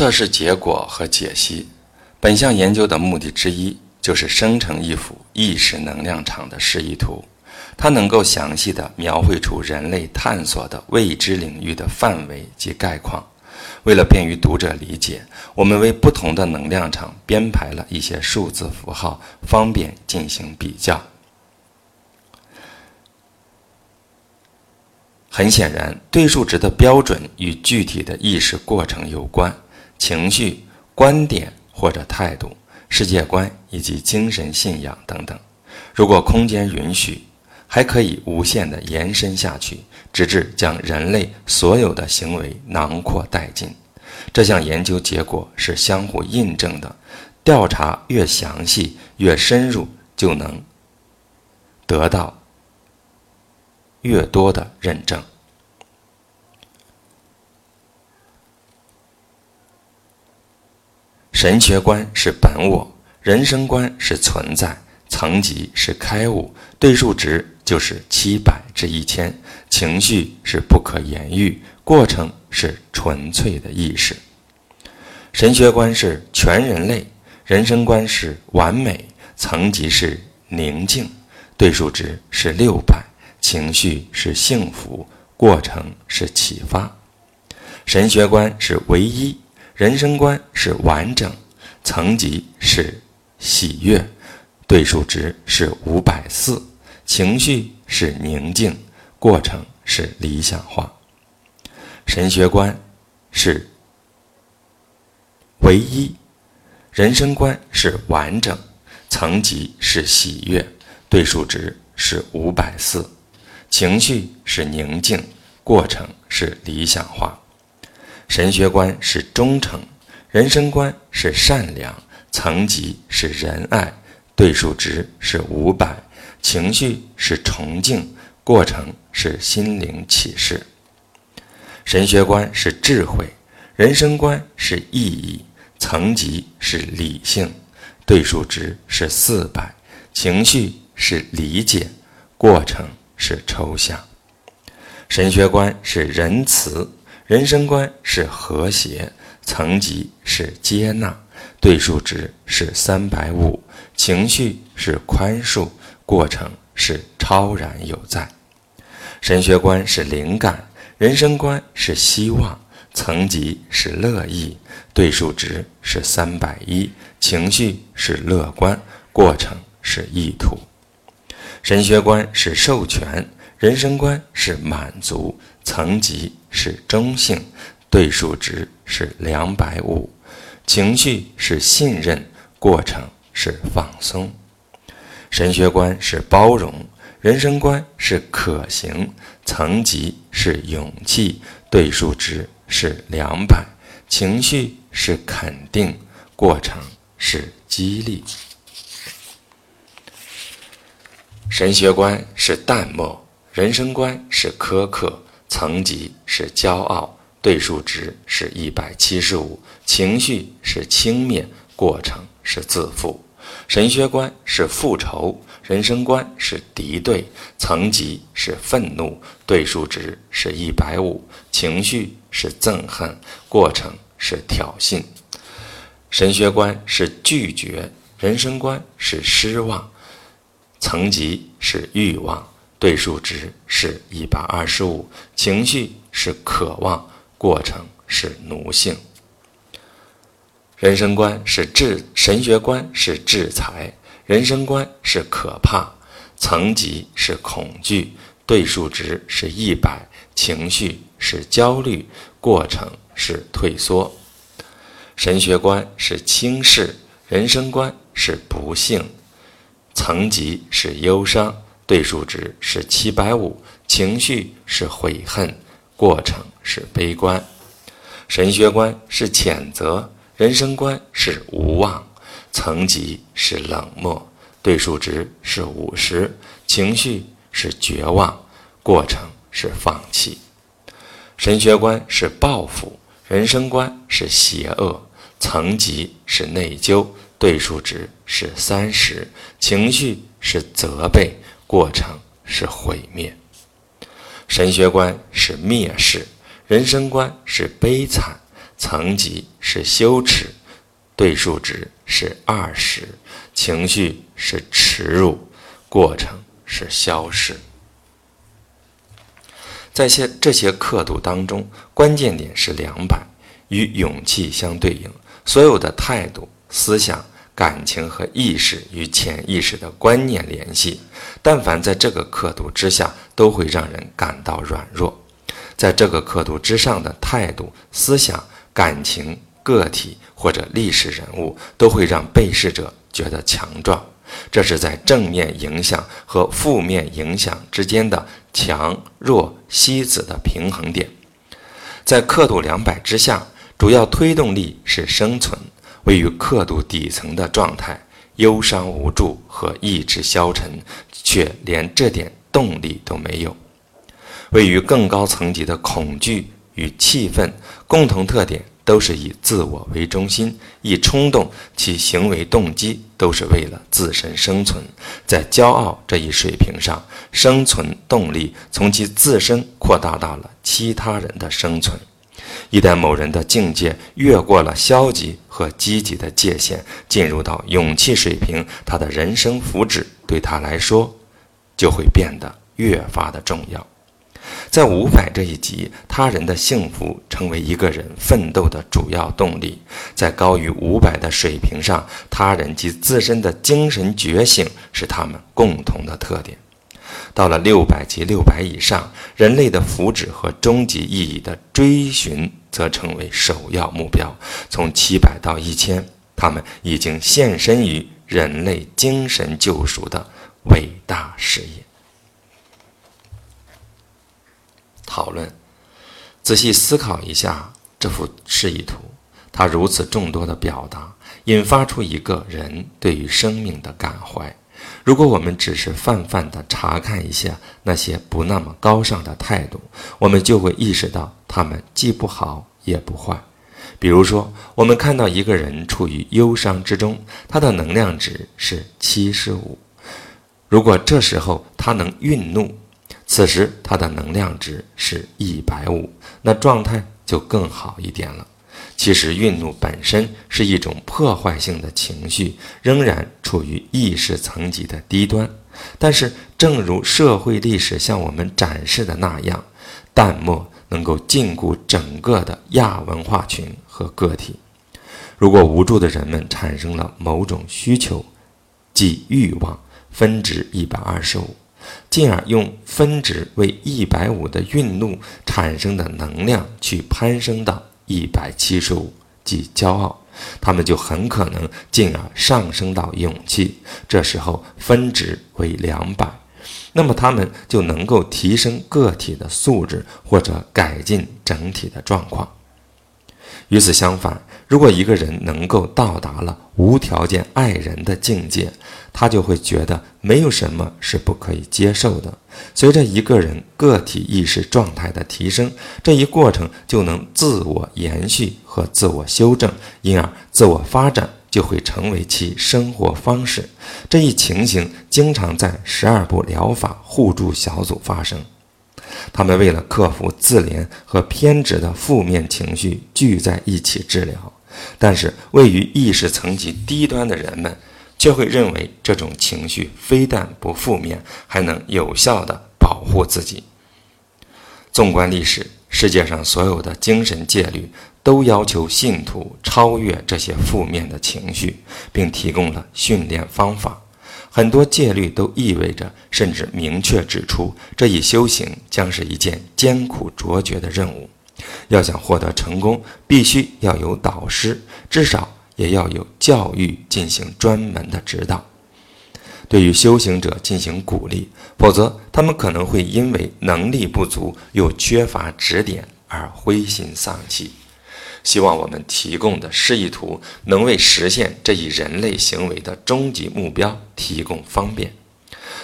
测试结果和解析。本项研究的目的之一就是生成一幅意识能量场的示意图，它能够详细地描绘出人类探索的未知领域的范围及概况。为了便于读者理解，我们为不同的能量场编排了一些数字符号，方便进行比较。很显然，对数值的标准与具体的意识过程有关，情绪、观点或者态度、世界观以及精神信仰等等。如果空间允许，还可以无限的延伸下去，直至将人类所有的行为囊括殆尽。这项研究结果是相互印证的，调查越详细、越深入，就能得到越多的认证。神学观是本我，人生观是存在，层级是开悟，对数值就是七百至一千，情绪是不可言喻，过程是纯粹的意识。神学观是全人类，人生观是完美，层级是宁静，对数值是六百，情绪是幸福，过程是启发。神学观是唯一，人生观是完整，层级是喜悦，对数值是五百四，情绪是宁静，过程是理想化。神学观是。唯一，人生观是完整，层级是喜悦，对数值是五百四，情绪是宁静，过程是理想化。神学观是忠诚，人生观是善良，层级是仁爱，对数值是五百，情绪是崇敬，过程是心灵启示。神学观是智慧，人生观是意义。层级是理性，对数值是四百，情绪是理解，过程是抽象。神学观是仁慈，人生观是和谐，层级是接纳，对数值是三百五，情绪是宽恕，过程是超然有在。神学观是灵感，人生观是希望。层级是乐意，对数值是三百一，情绪是乐观，过程是意图。神学观是授权，人生观是满足，层级是中性，对数值是两百五，情绪是信任，过程是放松。神学观是包容，人生观是可行，层级是勇气，对数值。是两百，情绪是肯定，过程是激励。神学观是淡漠，人生观是苛刻，层级是骄傲，对数值是一百七十五，情绪是轻蔑，过程是自负。神学观是复仇。人生观是敌对，层级是愤怒，对数值是一百五，情绪是憎恨，过程是挑衅。神学观是拒绝，人生观是失望，层级是欲望，对数值是一百二十五，情绪是渴望，过程是奴性。人生观是制，神学观是制裁。人生观是可怕，层级是恐惧，对数值是一百，情绪是焦虑，过程是退缩。神学观是轻视，人生观是不幸，层级是忧伤，对数值是七百五，情绪是悔恨，过程是悲观。神学观是谴责，人生观是无望。层级是冷漠，对数值是五十，情绪是绝望，过程是放弃。神学观是报复，人生观是邪恶，层级是内疚，对数值是三十，情绪是责备，过程是毁灭。神学观是蔑视，人生观是悲惨，层级是。羞耻，对数值是二十，情绪是耻辱，过程是消失。在些这些刻度当中，关键点是两百，与勇气相对应。所有的态度、思想、感情和意识与潜意识的观念联系，但凡在这个刻度之下，都会让人感到软弱；在这个刻度之上的态度、思想、感情、个体或者历史人物，都会让被试者觉得强壮。这是在正面影响和负面影响之间的强弱西子的平衡点。在刻度两百之下。主要推动力是生存，位于刻度底层的状态，忧伤无助和意志消沉，却连这点动力都没有。位于更高层级的恐惧与气愤，共同特点都是以自我为中心，一冲动，其行为动机都是为了自身生存。在骄傲这一水平上，生存动力从其自身扩大到了其他人的生存。一旦某人的境界越过了消极和积极的界限，进入到勇气水平，他的人生福祉对他来说就会变得越发的重要。在五百这一级，他人的幸福成为一个人奋斗的主要动力。在高于五百的水平上，他人及自身的精神觉醒是他们共同的特点。到了六百级、六百以上，人类的福祉和终极意义的追寻则成为首要目标。从七百到一千，他们已经献身于人类精神救赎的伟大事业。讨论，仔细思考一下这幅示意图，它如此众多的表达，引发出一个人对于生命的感怀。如果我们只是泛泛地查看一下那些不那么高尚的态度，我们就会意识到他们既不好也不坏。比如说，我们看到一个人处于忧伤之中，他的能量值是七十五。如果这时候他能愠怒，此时他的能量值是一百五，那状态就更好一点了。其实，愠怒本身是一种破坏性的情绪，仍然处于意识层级的低端。但是，正如社会历史向我们展示的那样，淡漠能够禁锢整个的亚文化群和个体。如果无助的人们产生了某种需求，即欲望，分值一百二十五，进而用分值为一百五的愠怒产生的能量去攀升到。一百七十五，即骄傲，他们就很可能进而上升到勇气。这时候分值为两百，那么他们就能够提升个体的素质或者改进整体的状况。与此相反，如果一个人能够到达了无条件爱人的境界，他就会觉得没有什么是不可以接受的。随着一个人个体意识状态的提升，这一过程就能自我延续和自我修正，因而自我发展就会成为其生活方式。这一情形经常在十二步疗法互助小组发生。他们为了克服自怜和偏执的负面情绪聚在一起治疗，但是位于意识层级低端的人们却会认为这种情绪非但不负面，还能有效地保护自己。纵观历史，世界上所有的精神戒律都要求信徒超越这些负面的情绪，并提供了训练方法。很多戒律都意味着，甚至明确指出，这一修行将是一件艰苦卓绝的任务。要想获得成功，必须要有导师，至少也要有教育进行专门的指导，对于修行者进行鼓励。否则，他们可能会因为能力不足又缺乏指点而灰心丧气。希望我们提供的示意图能为实现这一人类行为的终极目标提供方便。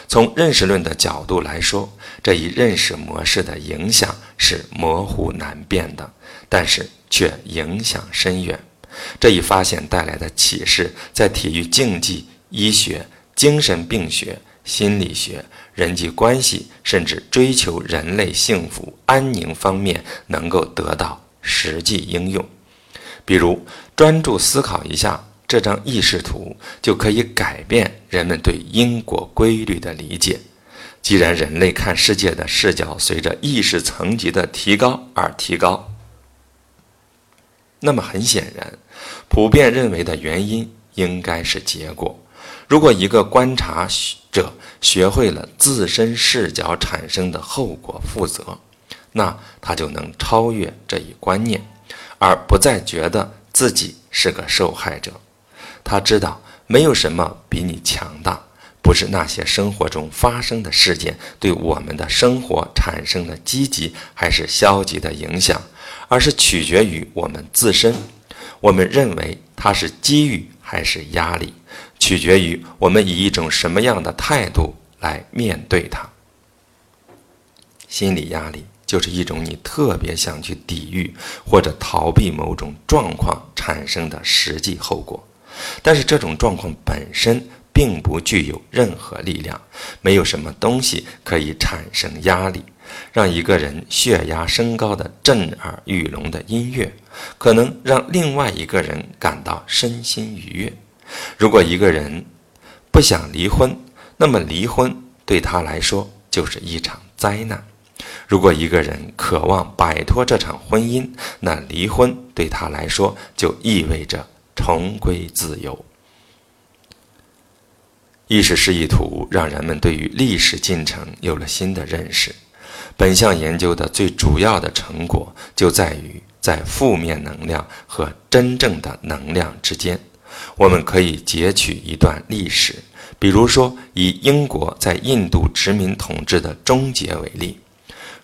从认识论的角度来说，这一认识模式的影响是模糊难辨的，但是却影响深远。这一发现带来的启示，在体育竞技、医学、精神病学、心理学、人际关系，甚至追求人类幸福安宁方面，能够得到。实际应用，比如，专注思考一下这张意识图，就可以改变人们对因果规律的理解。既然人类看世界的视角随着意识层级的提高而提高，那么很显然，普遍认为的原因应该是结果。如果一个观察者学会了自身视角产生的后果负责，那他就能超越这一观念。而不再觉得自己是个受害者，他知道没有什么比你强大，不是那些生活中发生的事件对我们的生活产生了积极还是消极的影响，而是取决于我们自身。我们认为它是机遇还是压力，取决于我们以一种什么样的态度来面对它。心理压力。就是一种你特别想去抵御或者逃避某种状况产生的实际后果，但是这种状况本身并不具有任何力量，没有什么东西可以产生压力，让一个人血压升高的震耳欲聋的音乐，可能让另外一个人感到身心愉悦。如果一个人不想离婚，那么离婚对他来说就是一场灾难。如果一个人渴望摆脱这场婚姻，那离婚对他来说就意味着重归自由。意识示意图让人们对于历史进程有了新的认识。本项研究的最主要的成果就在于，在负面能量和真正的能量之间，我们可以截取一段历史，比如说以英国在印度殖民统治的终结为例。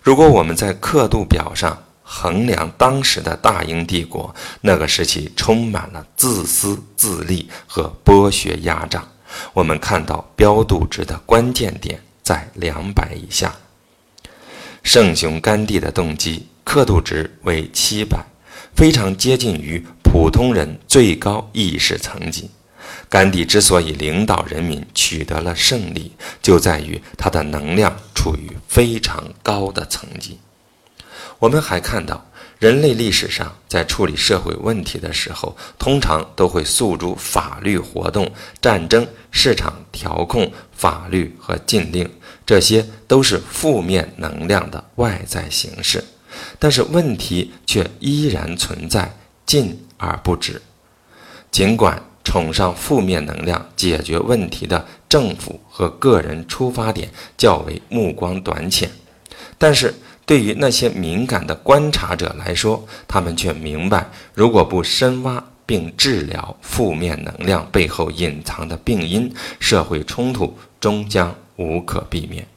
如果我们在刻度表上衡量当时的大英帝国，那个时期充满了自私自利和剥削压榨。我们看到标度值的关键点在两百以下。圣雄甘地的动机刻度值为七百，非常接近于普通人最高意识层级。甘地之所以领导人民取得了胜利，就在于他的能量处于非常高的层级。我们还看到，人类历史上在处理社会问题的时候，通常都会诉诸法律活动、战争、市场调控、法律和禁令，这些都是负面能量的外在形式。但是问题却依然存在，禁而不止。尽管。崇尚负面能量解决问题的政府和个人出发点较为目光短浅，但是对于那些敏感的观察者来说，他们却明白，如果不深挖并治疗负面能量背后隐藏的病因，社会冲突终将无可避免。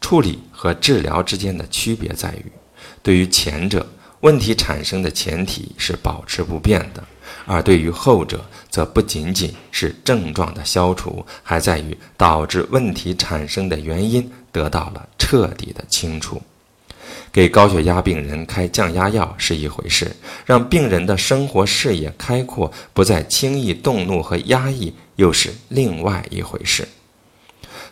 处理和治疗之间的区别在于，对于前者，问题产生的前提是保持不变的。而对于后者，则不仅仅是症状的消除，还在于导致问题产生的原因得到了彻底的清除。给高血压病人开降压药是一回事，让病人的生活视野开阔，不再轻易动怒和压抑，又是另外一回事。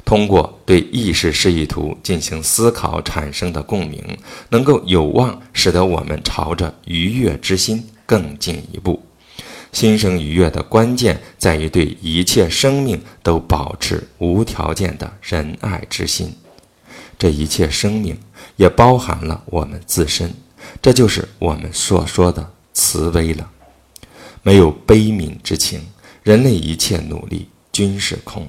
通过对意识示意图进行思考产生的共鸣，能够有望使得我们朝着愉悦之心更进一步。心生愉悦的关键在于对一切生命都保持无条件的仁爱之心。这一切生命也包含了我们自身，这就是我们所说的慈悲了。没有悲悯之情，人类一切努力均是空。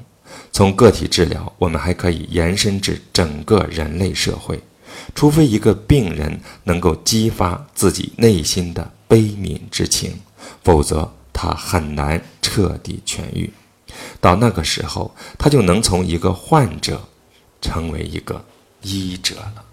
从个体治疗，我们还可以延伸至整个人类社会。除非一个病人能够激发自己内心的悲悯之情。否则，他很难彻底痊愈。到那个时候，他就能从一个患者成为一个医者了。